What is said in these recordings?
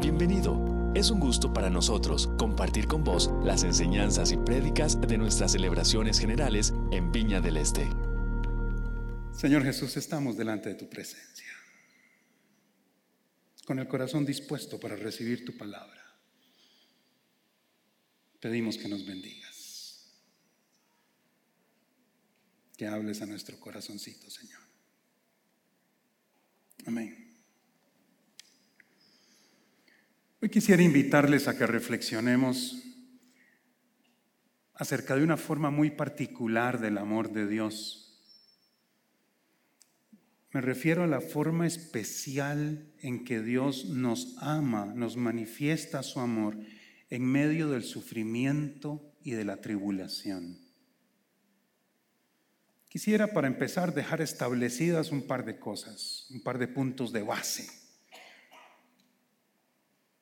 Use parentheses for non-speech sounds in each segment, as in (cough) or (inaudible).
Bienvenido. Es un gusto para nosotros compartir con vos las enseñanzas y prédicas de nuestras celebraciones generales en Viña del Este. Señor Jesús, estamos delante de tu presencia, con el corazón dispuesto para recibir tu palabra. Pedimos que nos bendigas, que hables a nuestro corazoncito, Señor. Amén. Hoy quisiera invitarles a que reflexionemos acerca de una forma muy particular del amor de Dios. Me refiero a la forma especial en que Dios nos ama, nos manifiesta su amor en medio del sufrimiento y de la tribulación. Quisiera para empezar dejar establecidas un par de cosas, un par de puntos de base.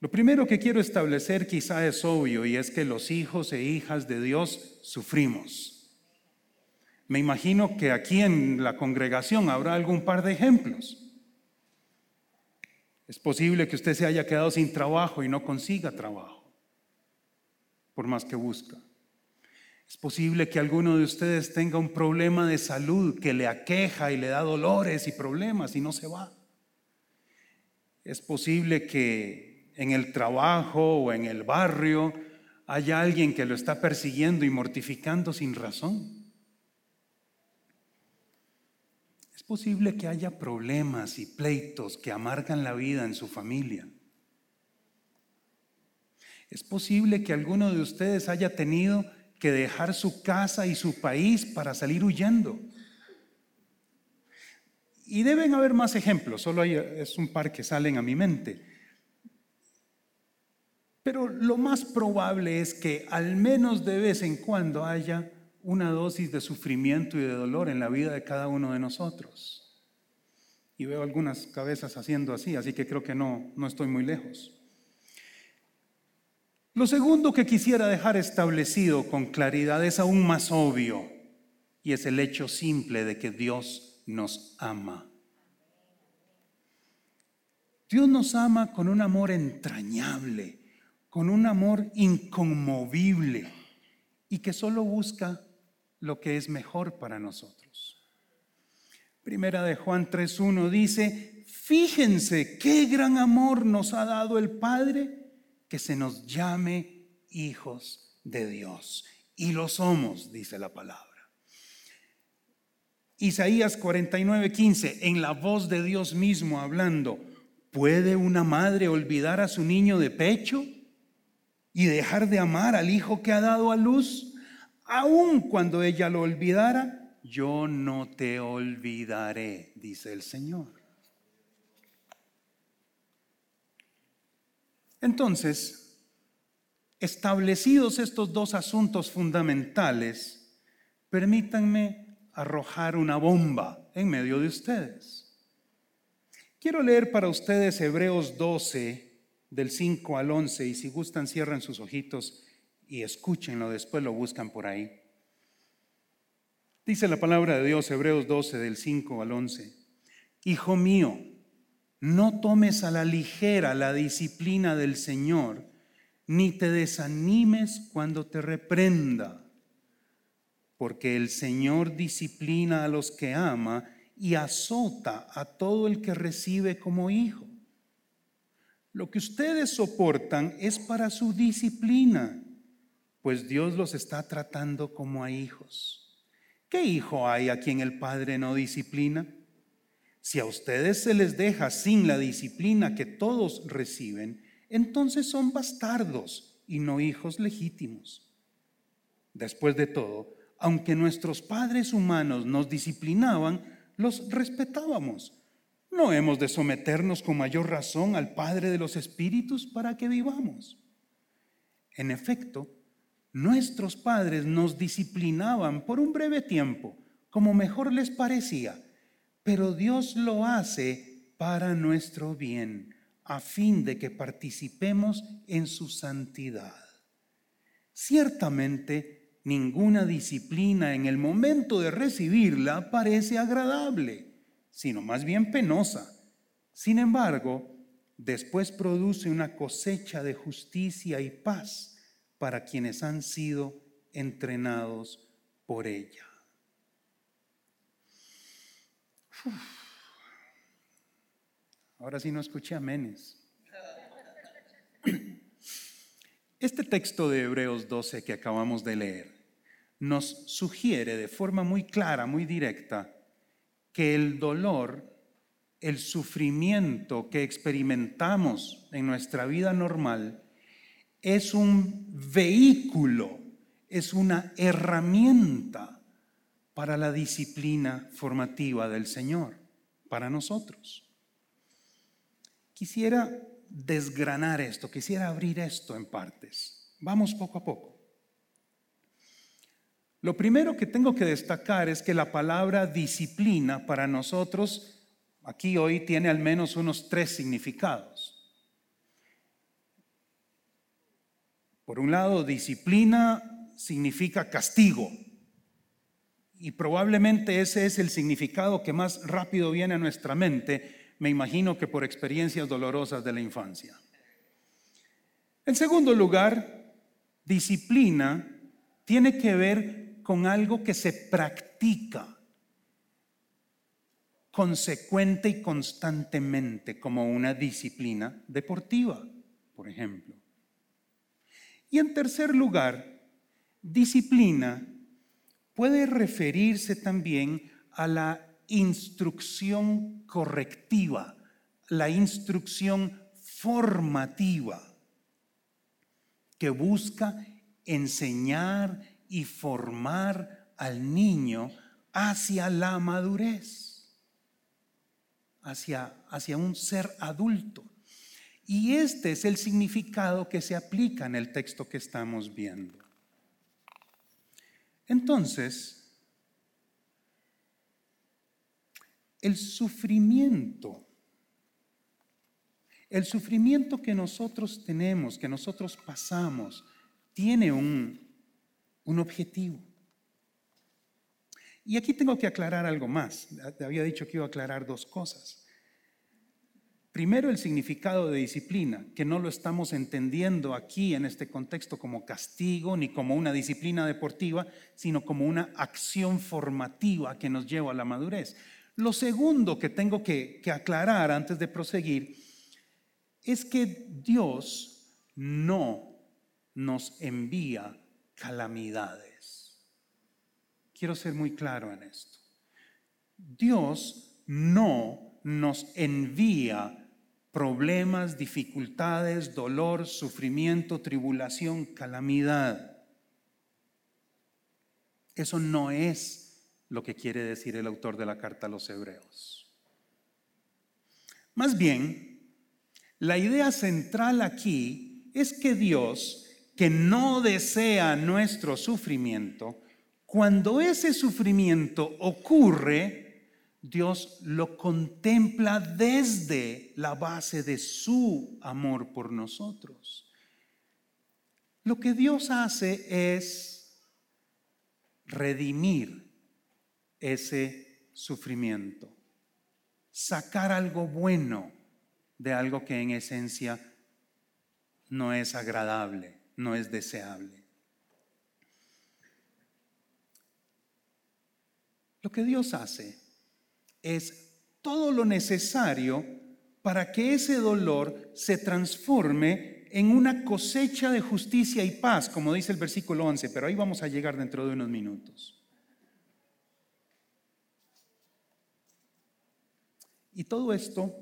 Lo primero que quiero establecer quizá es obvio y es que los hijos e hijas de Dios sufrimos. Me imagino que aquí en la congregación habrá algún par de ejemplos. Es posible que usted se haya quedado sin trabajo y no consiga trabajo, por más que busca. Es posible que alguno de ustedes tenga un problema de salud que le aqueja y le da dolores y problemas y no se va. Es posible que en el trabajo o en el barrio haya alguien que lo está persiguiendo y mortificando sin razón. Es posible que haya problemas y pleitos que amargan la vida en su familia. Es posible que alguno de ustedes haya tenido que dejar su casa y su país para salir huyendo. Y deben haber más ejemplos, solo hay, es un par que salen a mi mente. Pero lo más probable es que al menos de vez en cuando haya una dosis de sufrimiento y de dolor en la vida de cada uno de nosotros. Y veo algunas cabezas haciendo así, así que creo que no, no estoy muy lejos. Lo segundo que quisiera dejar establecido con claridad es aún más obvio, y es el hecho simple de que Dios nos ama. Dios nos ama con un amor entrañable con un amor inconmovible y que solo busca lo que es mejor para nosotros. Primera de Juan 3.1 dice, fíjense qué gran amor nos ha dado el Padre que se nos llame hijos de Dios. Y lo somos, dice la palabra. Isaías 49.15, en la voz de Dios mismo hablando, ¿puede una madre olvidar a su niño de pecho? Y dejar de amar al hijo que ha dado a luz, aun cuando ella lo olvidara, yo no te olvidaré, dice el Señor. Entonces, establecidos estos dos asuntos fundamentales, permítanme arrojar una bomba en medio de ustedes. Quiero leer para ustedes Hebreos 12, del 5 al 11 y si gustan cierran sus ojitos y escúchenlo, después lo buscan por ahí. Dice la palabra de Dios, Hebreos 12 del 5 al 11. Hijo mío, no tomes a la ligera la disciplina del Señor, ni te desanimes cuando te reprenda, porque el Señor disciplina a los que ama y azota a todo el que recibe como hijo. Lo que ustedes soportan es para su disciplina, pues Dios los está tratando como a hijos. ¿Qué hijo hay a quien el Padre no disciplina? Si a ustedes se les deja sin la disciplina que todos reciben, entonces son bastardos y no hijos legítimos. Después de todo, aunque nuestros padres humanos nos disciplinaban, los respetábamos no hemos de someternos con mayor razón al Padre de los Espíritus para que vivamos. En efecto, nuestros padres nos disciplinaban por un breve tiempo, como mejor les parecía, pero Dios lo hace para nuestro bien, a fin de que participemos en su santidad. Ciertamente, ninguna disciplina en el momento de recibirla parece agradable sino más bien penosa. Sin embargo, después produce una cosecha de justicia y paz para quienes han sido entrenados por ella. Ahora sí no escuché amenes. Este texto de Hebreos 12 que acabamos de leer nos sugiere de forma muy clara, muy directa, que el dolor, el sufrimiento que experimentamos en nuestra vida normal es un vehículo, es una herramienta para la disciplina formativa del Señor, para nosotros. Quisiera desgranar esto, quisiera abrir esto en partes. Vamos poco a poco. Lo primero que tengo que destacar es que la palabra disciplina para nosotros aquí hoy tiene al menos unos tres significados. Por un lado, disciplina significa castigo. Y probablemente ese es el significado que más rápido viene a nuestra mente me imagino que por experiencias dolorosas de la infancia. En segundo lugar, disciplina tiene que ver con algo que se practica consecuente y constantemente, como una disciplina deportiva, por ejemplo. Y en tercer lugar, disciplina puede referirse también a la instrucción correctiva, la instrucción formativa, que busca enseñar y formar al niño hacia la madurez, hacia, hacia un ser adulto. Y este es el significado que se aplica en el texto que estamos viendo. Entonces, el sufrimiento. El sufrimiento que nosotros tenemos, que nosotros pasamos, tiene un, un objetivo. Y aquí tengo que aclarar algo más. Había dicho que iba a aclarar dos cosas. Primero, el significado de disciplina, que no lo estamos entendiendo aquí en este contexto como castigo ni como una disciplina deportiva, sino como una acción formativa que nos lleva a la madurez. Lo segundo que tengo que, aclarar antes de proseguir es que Dios no nos envía calamidades. Quiero ser muy claro en esto. Dios no nos envía problemas, dificultades, dolor, sufrimiento, tribulación, calamidad. Eso no es lo que quiere decir el autor de la carta a los hebreos. Más bien, la idea central aquí es que Dios, que no desea nuestro sufrimiento, cuando ese sufrimiento ocurre, Dios lo contempla desde la base de su amor por nosotros. Lo que Dios hace es redimir ese sufrimiento. Sacar algo bueno de algo que en esencia no es agradable, no es deseable. Lo que Dios hace es todo lo necesario para que ese dolor se transforme en una cosecha de justicia y paz, como dice el versículo 11, pero ahí vamos a llegar dentro de unos minutos. Y todo esto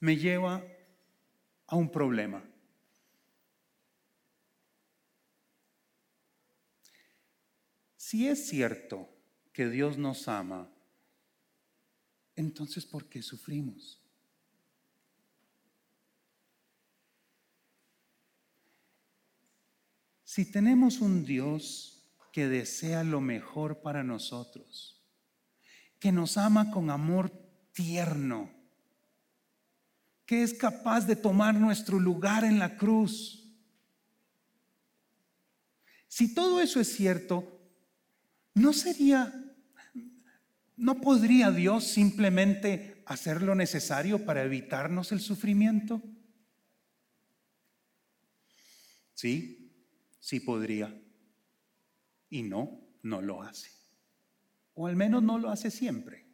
me lleva a un problema. Si es cierto que Dios nos ama, entonces ¿por qué sufrimos? Si tenemos un Dios que desea lo mejor para nosotros, que nos ama con amor tierno, que es capaz de tomar nuestro lugar en la cruz. Si todo eso es cierto, ¿no sería, no podría Dios simplemente hacer lo necesario para evitarnos el sufrimiento? Sí, sí podría. Y no, no lo hace. O al menos no lo hace siempre.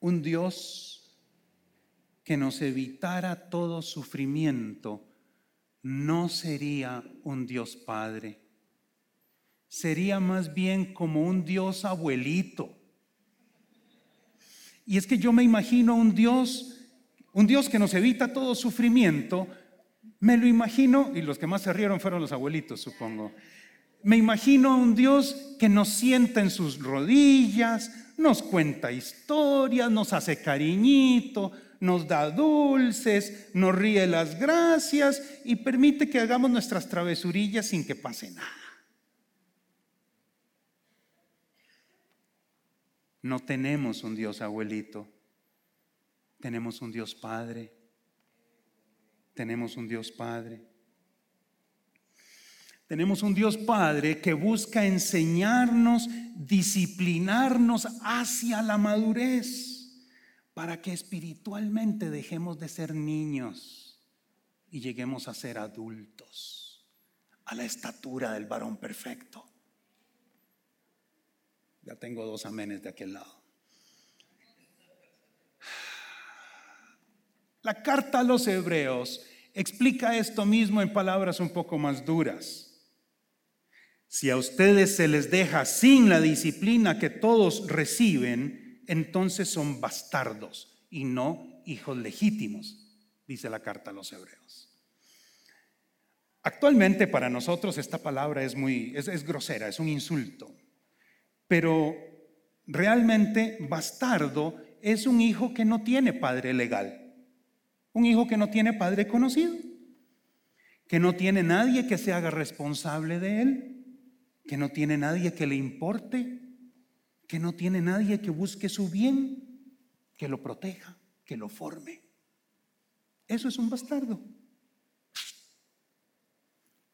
Un Dios que nos evitara todo sufrimiento no sería un Dios Padre. Sería más bien como un Dios abuelito. Y es que yo me imagino un Dios, un Dios que nos evita todo sufrimiento, me lo imagino, y los que más se rieron fueron los abuelitos, supongo. Me imagino a un Dios que nos sienta en sus rodillas, nos cuenta historias, nos hace cariñito, nos da dulces, nos ríe las gracias y permite que hagamos nuestras travesurillas sin que pase nada. No tenemos un Dios abuelito, tenemos un Dios Padre, tenemos un Dios Padre. Tenemos un Dios Padre que busca enseñarnos, disciplinarnos hacia la madurez para que espiritualmente dejemos de ser niños y lleguemos a ser adultos, a la estatura del varón perfecto. Ya tengo dos amenes de aquel lado. La carta a los hebreos explica esto mismo en palabras un poco más duras. Si a ustedes se les deja sin la disciplina que todos reciben, entonces son bastardos y no hijos legítimos, dice la carta a los hebreos. Actualmente para nosotros esta palabra es muy es, grosera, es un insulto. Pero realmente bastardo es un hijo que no tiene padre legal, un hijo que no tiene padre conocido, que no tiene nadie que se haga responsable de él, que no tiene nadie que le importe, que no tiene nadie que busque su bien, que lo proteja, que lo forme. Eso es un bastardo.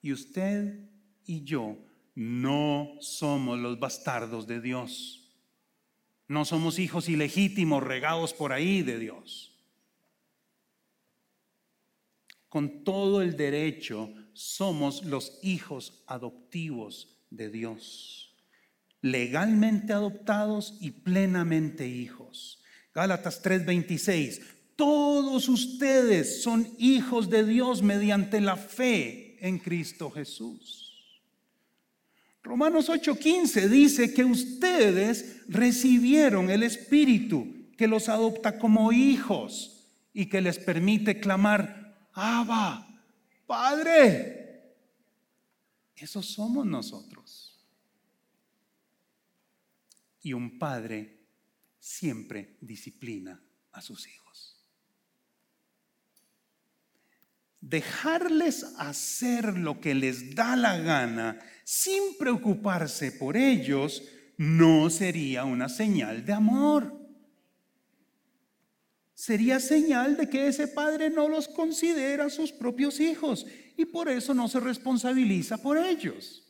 Y usted y yo no somos los bastardos de Dios. No somos hijos ilegítimos regados por ahí de Dios. Con todo el derecho somos los hijos adoptivos de Dios legalmente adoptados y plenamente hijos. Gálatas 3:26, todos ustedes son hijos de Dios mediante la fe en Cristo Jesús. Romanos 8:15 dice que ustedes recibieron el Espíritu que los adopta como hijos y que les permite clamar, Abba, Padre. Esos somos nosotros. Y un padre siempre disciplina a sus hijos. Dejarles hacer lo que les da la gana sin preocuparse por ellos no sería una señal de amor. Sería señal de que ese padre no los considera sus propios hijos y por eso no se responsabiliza por ellos.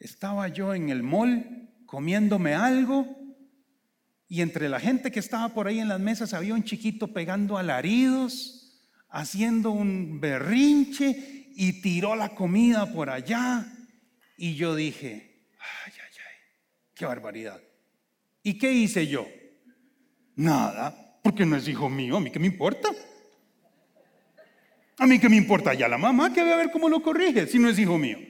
Estaba yo en el mall comiéndome algo y entre la gente que estaba por ahí en las mesas había un chiquito pegando alaridos, haciendo un berrinche y tiró la comida por allá. Y yo dije, ay, ay, ay, qué barbaridad. ¿Y qué hice yo? Nada, porque no es hijo mío, a mí qué me importa. A mí qué me importa ya la mamá que ve a ver cómo lo corrige si no es hijo mío.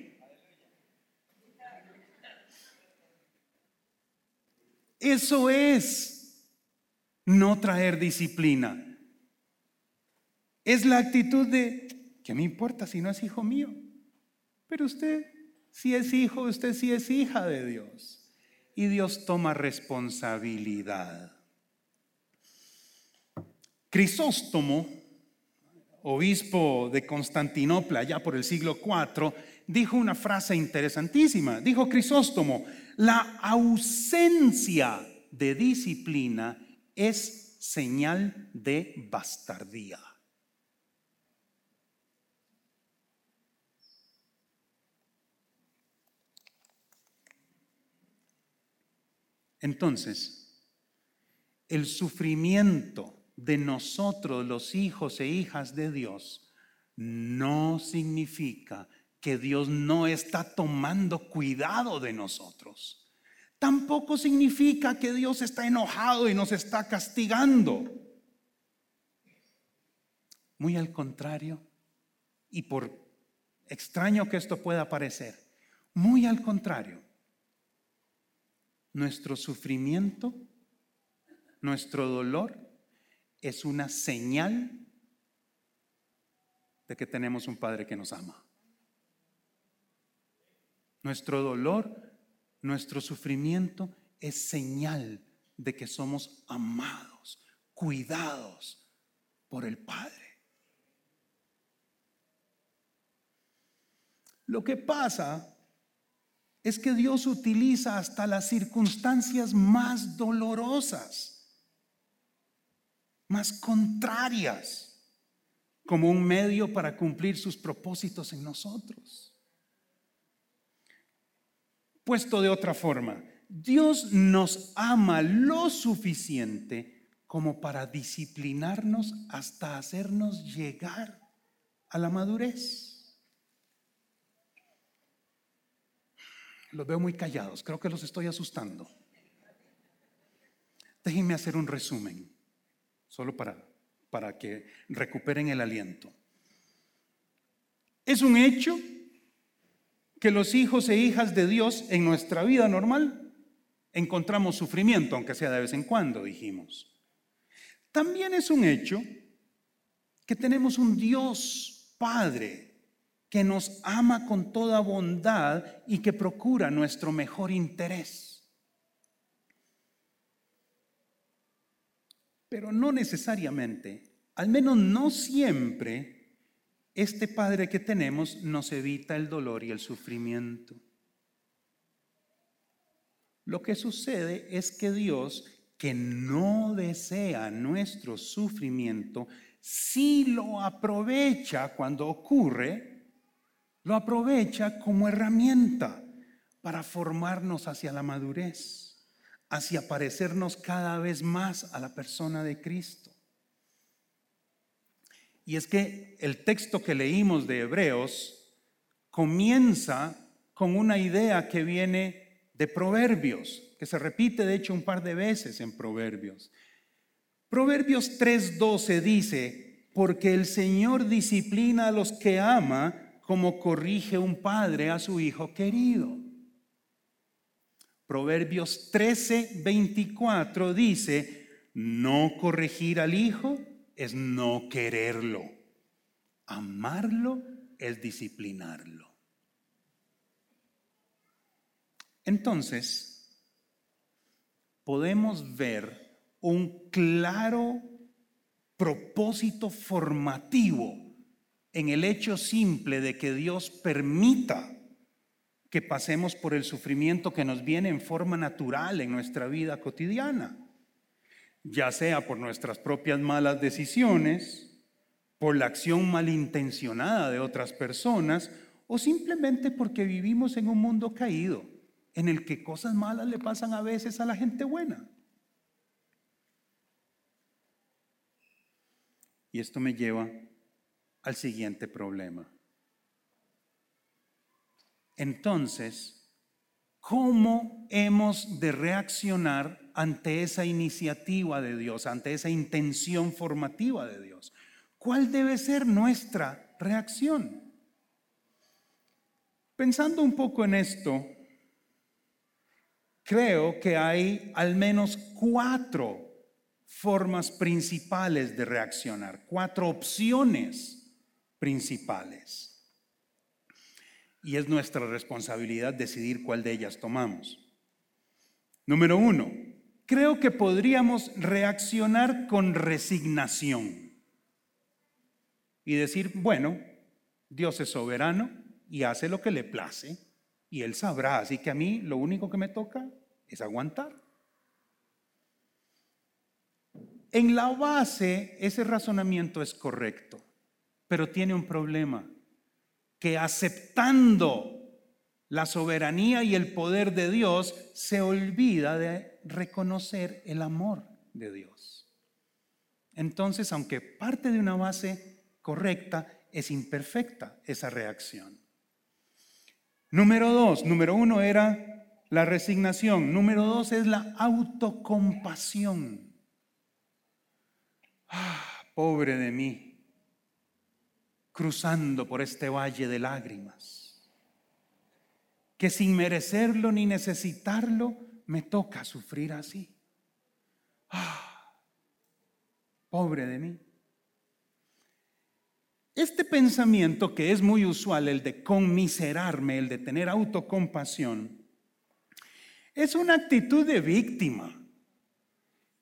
Eso es no traer disciplina. Es la actitud de, ¿qué me importa si no es hijo mío? Pero usted si es hijo, usted sí es hija de Dios. Y Dios toma responsabilidad. Crisóstomo, obispo de Constantinopla ya por el siglo IV, dijo una frase interesantísima. Dijo Crisóstomo, la ausencia de disciplina es señal de bastardía. Entonces, el sufrimiento de nosotros los hijos e hijas de Dios no significa que Dios no está tomando cuidado de nosotros. Tampoco significa que Dios está enojado y nos está castigando. Muy al contrario, y por extraño que esto pueda parecer, muy al contrario, nuestro sufrimiento, nuestro dolor es una señal de que tenemos un Padre que nos ama. Nuestro dolor, nuestro sufrimiento es señal de que somos amados, cuidados por el Padre. Lo que pasa es que Dios utiliza hasta las circunstancias más dolorosas, más contrarias, como un medio para cumplir sus propósitos en nosotros. Puesto de otra forma, Dios nos ama lo suficiente como para disciplinarnos hasta hacernos llegar a la madurez. Los veo muy callados, creo que los estoy asustando. Déjenme hacer un resumen, solo para, para que recuperen el aliento. Es un hecho que los hijos e hijas de Dios en nuestra vida normal encontramos sufrimiento, aunque sea de vez en cuando, dijimos. También es un hecho que tenemos un Dios Padre que nos ama con toda bondad y que procura nuestro mejor interés. Pero no necesariamente, al menos no siempre, este Padre que tenemos nos evita el dolor y el sufrimiento. Lo que sucede es que Dios, que no desea nuestro sufrimiento, sí lo aprovecha cuando ocurre lo aprovecha como herramienta para formarnos hacia la madurez, hacia parecernos cada vez más a la persona de Cristo. Y es que el texto que leímos de Hebreos comienza con una idea que viene de Proverbios, que se repite de hecho un par de veces en Proverbios. Proverbios 3:12 dice, porque el Señor disciplina a los que ama como corrige un padre a su hijo querido. Proverbios 13, 24 dice, no corregir al hijo es no quererlo. Amarlo es disciplinarlo. Entonces, podemos ver un claro propósito formativo en el hecho simple de que Dios permita que pasemos por el sufrimiento que nos viene en forma natural en nuestra vida cotidiana, ya sea por nuestras propias malas decisiones, por la acción malintencionada de otras personas o simplemente porque vivimos en un mundo caído en el que cosas malas le pasan a veces a la gente buena. Y esto me lleva al siguiente problema. Entonces, ¿cómo hemos de reaccionar ante esa iniciativa de Dios, ante esa intención formativa de Dios? ¿Cuál debe ser nuestra reacción? Pensando un poco en esto, creo que hay al menos cuatro formas principales de reaccionar, cuatro opciones principales. Y es nuestra responsabilidad decidir cuál de ellas tomamos. Número uno, creo que podríamos reaccionar con resignación y decir, bueno, Dios es soberano y hace lo que le place y Él sabrá, así que a mí lo único que me toca es aguantar. En la base, ese razonamiento es correcto pero tiene un problema, que aceptando la soberanía y el poder de Dios, se olvida de reconocer el amor de Dios. Entonces, aunque parte de una base correcta, es imperfecta esa reacción. Número dos, número uno era la resignación, número dos es la autocompasión. Ah, pobre de mí, cruzando por este valle de lágrimas, que sin merecerlo ni necesitarlo, me toca sufrir así. Ah, pobre de mí. Este pensamiento que es muy usual, el de conmiserarme, el de tener autocompasión, es una actitud de víctima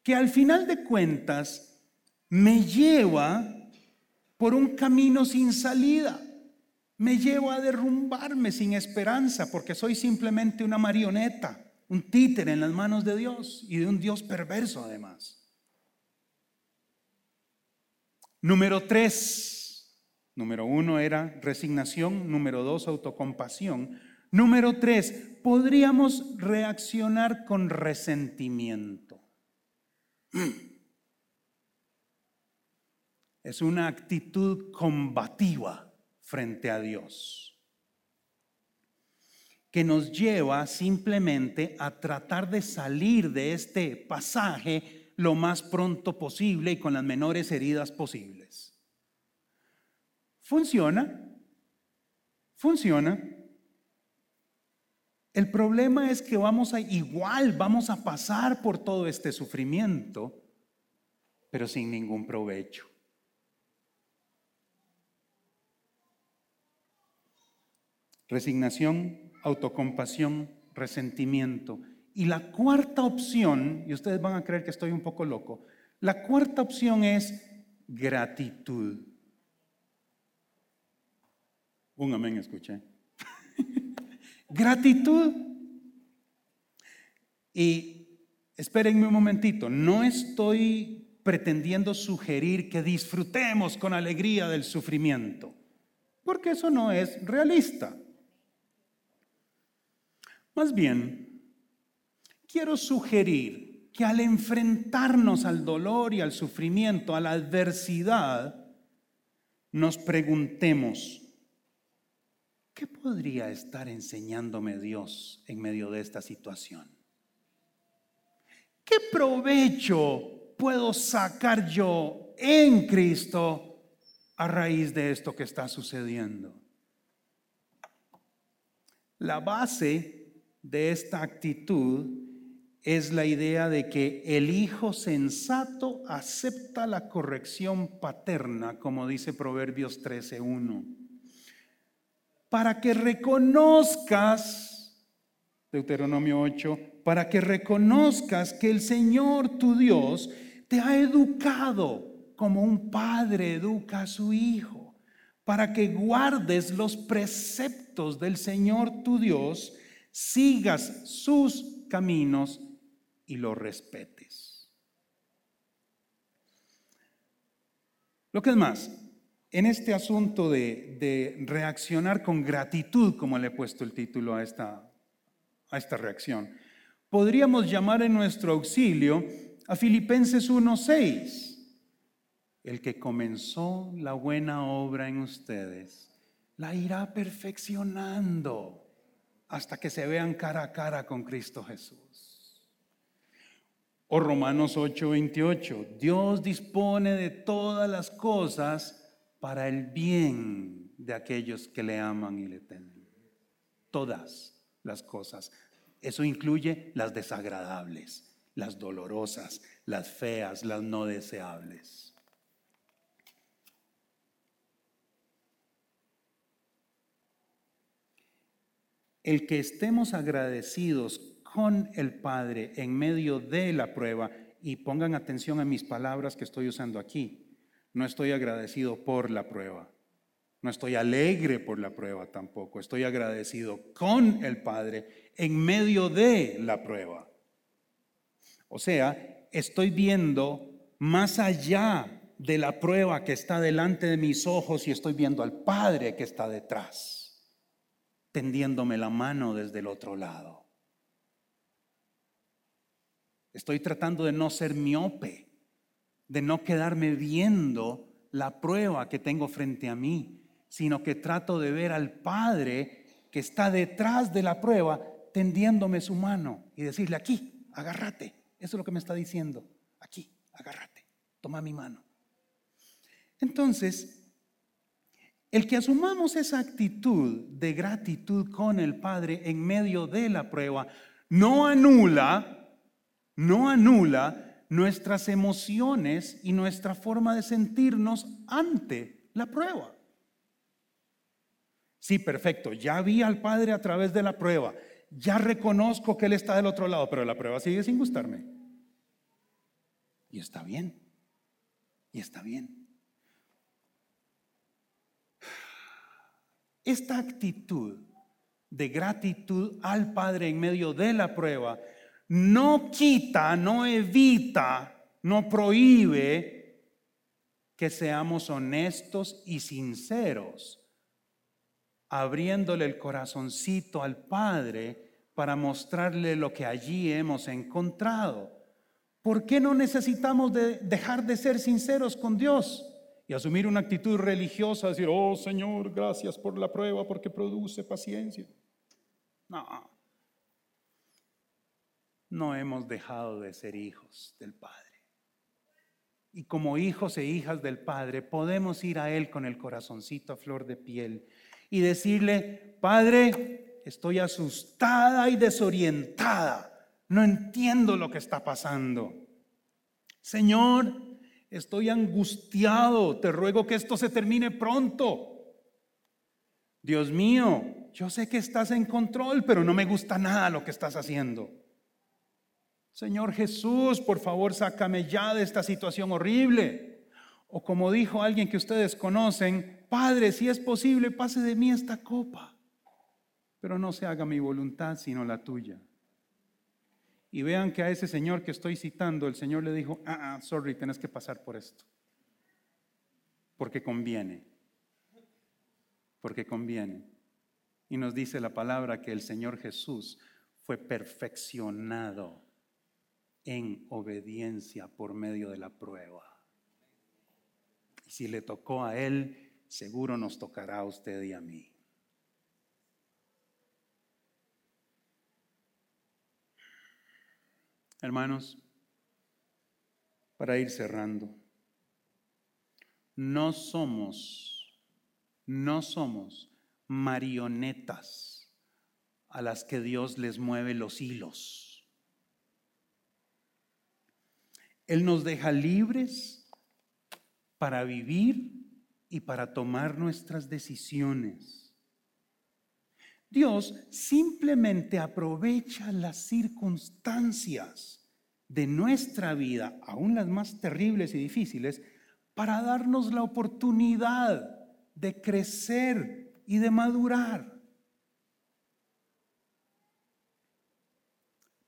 que al final de cuentas me lleva por un camino sin salida, me lleva a derrumbarme sin esperanza porque soy simplemente una marioneta, un títere en las manos de Dios y de un Dios perverso además. Número tres, Número uno era resignación, número dos, autocompasión. Número tres, podríamos reaccionar con resentimiento. Es una actitud combativa frente a Dios que nos lleva simplemente a tratar de salir de este pasaje lo más pronto posible y con las menores heridas posibles. Funciona, funciona. El problema es que vamos a, igual vamos a pasar por todo este sufrimiento, pero sin ningún provecho. Resignación, autocompasión, resentimiento. Y la cuarta opción, y ustedes van a creer que estoy un poco loco, la cuarta opción es gratitud. Un amén escuché. (laughs) Gratitud. Y espérenme un momentito, no estoy pretendiendo sugerir que disfrutemos con alegría del sufrimiento, porque eso no es realista. Más bien, quiero sugerir que al enfrentarnos al dolor y al sufrimiento, a la adversidad, nos preguntemos, ¿Qué podría estar enseñándome Dios en medio de esta situación? ¿Qué provecho puedo sacar yo en Cristo a raíz de esto que está sucediendo? La base de esta actitud es la idea de que el hijo sensato acepta la corrección paterna, como dice Proverbios 13.1 para que reconozcas, Deuteronomio 8, para que reconozcas que el Señor tu Dios te ha educado como un padre educa a su hijo, para que guardes los preceptos del Señor tu Dios, sigas sus caminos y los respetes. Lo que es más, en este asunto de, reaccionar con gratitud, como le he puesto el título a esta, a esta reacción, podríamos llamar en nuestro auxilio a Filipenses 1:6. El que comenzó la buena obra en ustedes, la irá perfeccionando hasta que se vean cara a cara con Cristo Jesús. O Romanos 8:28, Dios dispone de todas las cosas para el bien de aquellos que le aman y le temen. Todas las cosas. Eso incluye las desagradables, las dolorosas, las feas, las no deseables. El que estemos agradecidos con el Padre en medio de la prueba, y pongan atención a mis palabras que estoy usando aquí, no estoy agradecido por la prueba. No estoy alegre por la prueba tampoco. Estoy agradecido con el Padre en medio de la prueba. O sea, estoy viendo más allá de la prueba que está delante de mis ojos y estoy viendo al Padre que está detrás, tendiéndome la mano desde el otro lado. Estoy tratando de no ser miope, de no quedarme viendo la prueba que tengo frente a mí, sino que trato de ver al Padre que está detrás de la prueba tendiéndome su mano y decirle aquí, agárrate. Eso es lo que me está diciendo. Aquí, agárrate, toma mi mano. Entonces, el que asumamos esa actitud de gratitud con el Padre en medio de la prueba no anula, no anula nuestras emociones y nuestra forma de sentirnos ante la prueba. Sí, perfecto, ya vi al Padre a través de la prueba, ya reconozco que Él está del otro lado, pero la prueba sigue sin gustarme. Y está bien, y está bien. Esta actitud de gratitud al Padre en medio de la prueba no quita, no evita, no prohíbe que seamos honestos y sinceros, abriéndole el corazoncito al Padre para mostrarle lo que allí hemos encontrado. ¿Por qué no necesitamos de dejar de ser sinceros con Dios? Y asumir una actitud religiosa, decir, oh Señor, gracias por la prueba porque produce paciencia. No, no hemos dejado de ser hijos del Padre. Y como hijos e hijas del Padre podemos ir a Él con el corazoncito a flor de piel y decirle, Padre, estoy asustada y desorientada, no entiendo lo que está pasando. Señor, estoy angustiado, te ruego que esto se termine pronto. Dios mío, yo sé que estás en control, pero no me gusta nada lo que estás haciendo. Señor Jesús, por favor, sácame ya de esta situación horrible. O como dijo alguien que ustedes conocen, Padre, si es posible, pase de mí esta copa, pero no se haga mi voluntad, sino la tuya. Y vean que a ese señor que estoy citando, el Señor le dijo, ah, ah, sorry, tienes que pasar por esto. Porque conviene. Porque conviene. Y nos dice la palabra que el Señor Jesús fue perfeccionado en obediencia por medio de la prueba. Y si le tocó a Él, seguro nos tocará a usted y a mí. Hermanos, para ir cerrando, no somos, no somos marionetas a las que Dios les mueve los hilos. Él nos deja libres para vivir y para tomar nuestras decisiones. Dios simplemente aprovecha las circunstancias de nuestra vida, aún las más terribles y difíciles, para darnos la oportunidad de crecer y de madurar.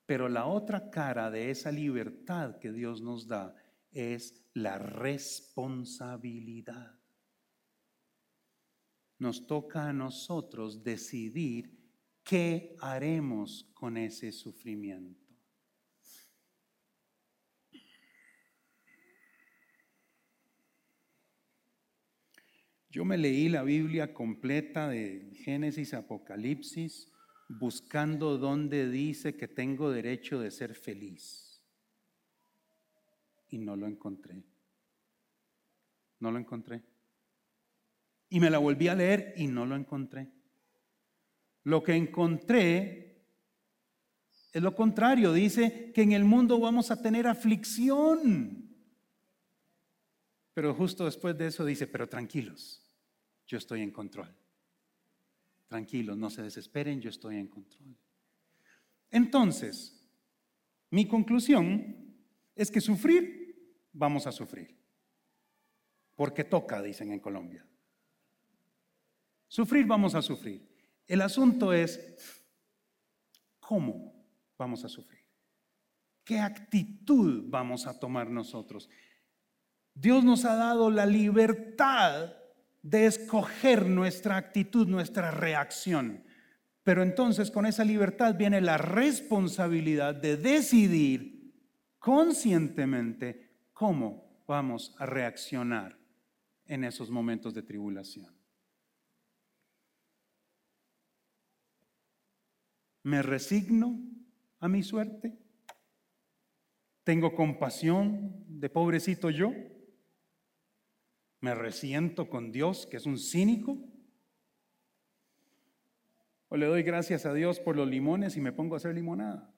Pero la otra cara de esa libertad que Dios nos da es la responsabilidad nos toca a nosotros decidir qué haremos con ese sufrimiento. Yo me leí la Biblia completa de Génesis, Apocalipsis, buscando dónde dice que tengo derecho de ser feliz. Y no lo encontré. No lo encontré. Y me la volví a leer y no lo encontré. Lo que encontré es lo contrario. Dice que en el mundo vamos a tener aflicción. Pero justo después de eso dice, pero tranquilos, yo estoy en control. Tranquilos, no se desesperen, yo estoy en control. Entonces, mi conclusión es que sufrir, vamos a sufrir. Porque toca, dicen en Colombia. Sufrir vamos a sufrir. El asunto es, ¿cómo vamos a sufrir? ¿Qué actitud vamos a tomar nosotros? Dios nos ha dado la libertad de escoger nuestra actitud, nuestra reacción. Pero entonces con esa libertad viene la responsabilidad de decidir conscientemente cómo vamos a reaccionar en esos momentos de tribulación. ¿Me resigno a mi suerte? ¿Tengo compasión de pobrecito yo? ¿Me resiento con Dios, que es un cínico? ¿O le doy gracias a Dios por los limones y me pongo a hacer limonada?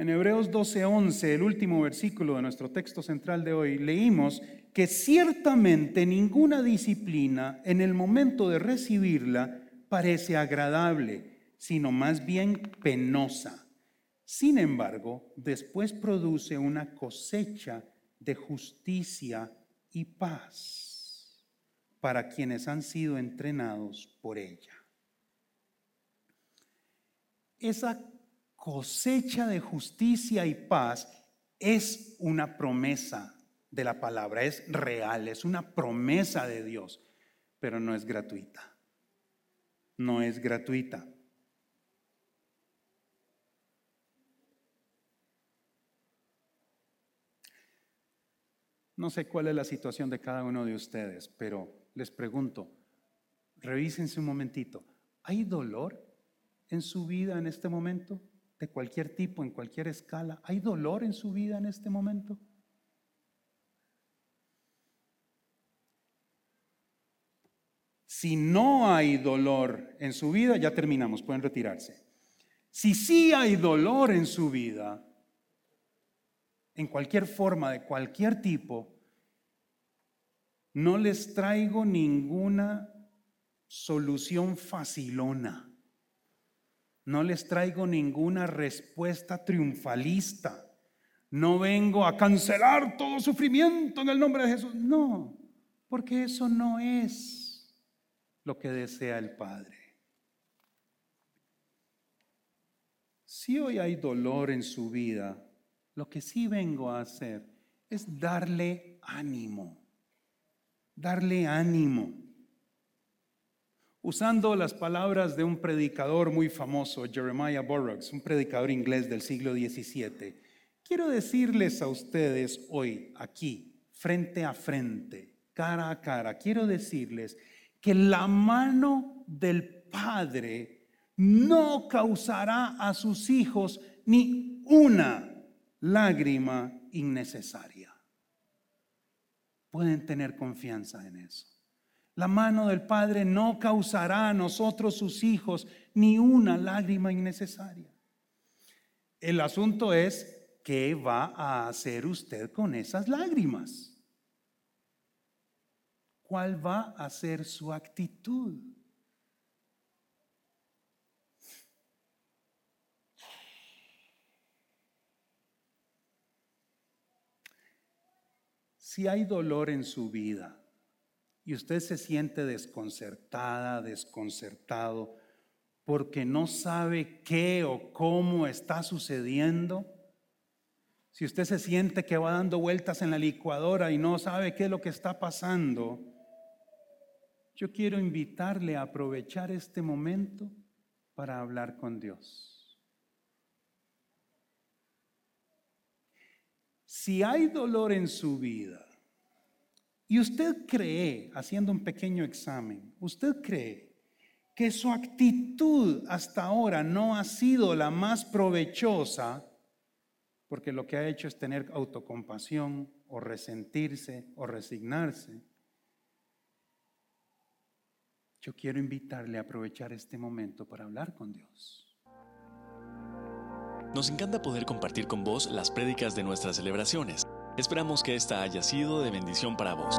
En Hebreos 12:11, el último versículo de nuestro texto central de hoy, leímos que ciertamente ninguna disciplina en el momento de recibirla parece agradable, sino más bien penosa. Sin embargo, después produce una cosecha de justicia y paz para quienes han sido entrenados por ella. Esa cosecha de justicia y paz es una promesa de la palabra, es real, es una promesa de Dios, pero no es gratuita. No es gratuita. No sé cuál es la situación de cada uno de ustedes, pero les pregunto, revísense un momentito, ¿hay dolor en su vida en este momento? De cualquier tipo, en cualquier escala. ¿Hay dolor en su vida en este momento? Si no hay dolor en su vida, ya terminamos, pueden retirarse. Si sí hay dolor en su vida, en cualquier forma, de cualquier tipo, no les traigo ninguna solución facilona. No les traigo ninguna respuesta triunfalista. No vengo a cancelar todo sufrimiento en el nombre de Jesús. No, porque eso no es lo que desea el Padre. Si hoy hay dolor en su vida, lo que sí vengo a hacer es darle ánimo, darle ánimo. Usando las palabras de un predicador muy famoso, Jeremiah Burroughs, un predicador inglés del siglo XVII, quiero decirles a ustedes hoy, aquí, frente a frente, cara a cara, quiero decirles que la mano del Padre no causará a sus hijos ni una lágrima innecesaria. Pueden tener confianza en eso. La mano del Padre no causará a nosotros sus hijos ni una lágrima innecesaria. El asunto es, ¿qué va a hacer usted con esas lágrimas? ¿Cuál va a ser su actitud? Si hay dolor en su vida, y usted se siente desconcertada, desconcertado, porque no sabe qué o cómo está sucediendo, si usted se siente que va dando vueltas en la licuadora y no sabe qué es lo que está pasando, yo quiero invitarle a aprovechar este momento para hablar con Dios. Si hay dolor en su vida, y usted cree, haciendo un pequeño examen, usted cree que su actitud hasta ahora no ha sido la más provechosa, porque lo que ha hecho es tener autocompasión o resentirse o resignarse. Yo quiero invitarle a aprovechar este momento para hablar con Dios. Nos encanta poder compartir con vos las prédicas de nuestras celebraciones. Esperamos que esta haya sido de bendición para vos.